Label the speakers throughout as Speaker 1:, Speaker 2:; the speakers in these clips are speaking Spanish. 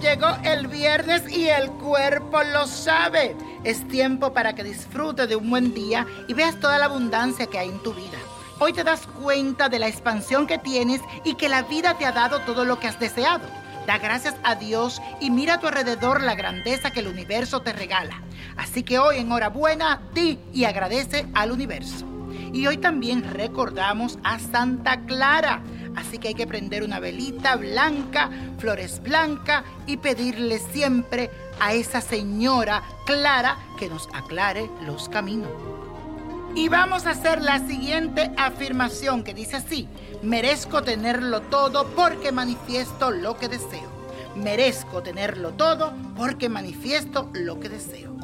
Speaker 1: llegó el viernes y el cuerpo lo sabe. Es tiempo para que disfrutes de un buen día y veas toda la abundancia que hay en tu vida. Hoy te das cuenta de la expansión que tienes y que la vida te ha dado todo lo que has deseado. Da gracias a Dios y mira a tu alrededor la grandeza que el universo te regala. Así que hoy enhorabuena, di y agradece al universo. Y hoy también recordamos a Santa Clara. Así que hay que prender una velita blanca, flores blancas y pedirle siempre a esa señora Clara que nos aclare los caminos. Y vamos a hacer la siguiente afirmación que dice así, merezco tenerlo todo porque manifiesto lo que deseo. Merezco tenerlo todo porque manifiesto lo que deseo.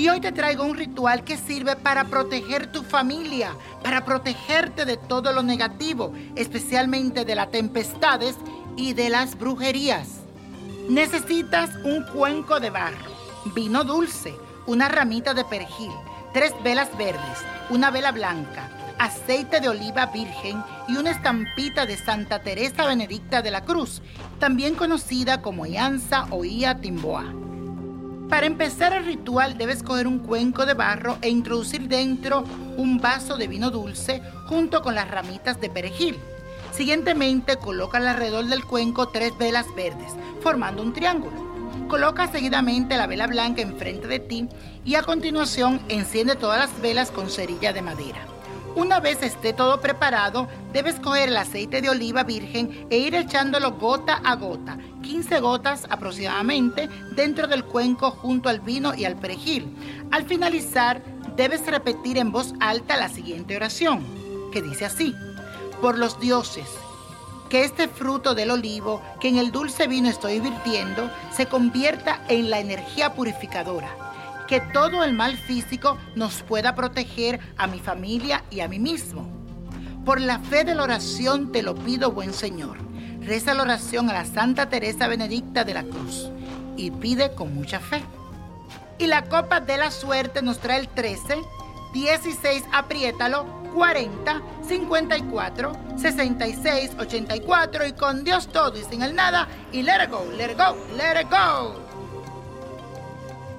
Speaker 1: Y hoy te traigo un ritual que sirve para proteger tu familia, para protegerte de todo lo negativo, especialmente de las tempestades y de las brujerías. Necesitas un cuenco de barro, vino dulce, una ramita de perejil, tres velas verdes, una vela blanca, aceite de oliva virgen y una estampita de Santa Teresa Benedicta de la Cruz, también conocida como Ianza o Ia Timboa. Para empezar el ritual debes coger un cuenco de barro e introducir dentro un vaso de vino dulce junto con las ramitas de perejil. Siguientemente coloca alrededor del cuenco tres velas verdes, formando un triángulo. Coloca seguidamente la vela blanca enfrente de ti y a continuación enciende todas las velas con cerilla de madera. Una vez esté todo preparado, debes coger el aceite de oliva virgen e ir echándolo gota a gota, 15 gotas aproximadamente, dentro del cuenco junto al vino y al perejil. Al finalizar, debes repetir en voz alta la siguiente oración, que dice así, por los dioses, que este fruto del olivo que en el dulce vino estoy virtiendo se convierta en la energía purificadora que todo el mal físico nos pueda proteger a mi familia y a mí mismo. Por la fe de la oración te lo pido, buen Señor. Reza la oración a la Santa Teresa Benedicta de la Cruz y pide con mucha fe. Y la copa de la suerte nos trae el 13, 16, apriétalo, 40, 54, 66, 84 y con Dios todo y sin el nada y let it go, let it go, let it go.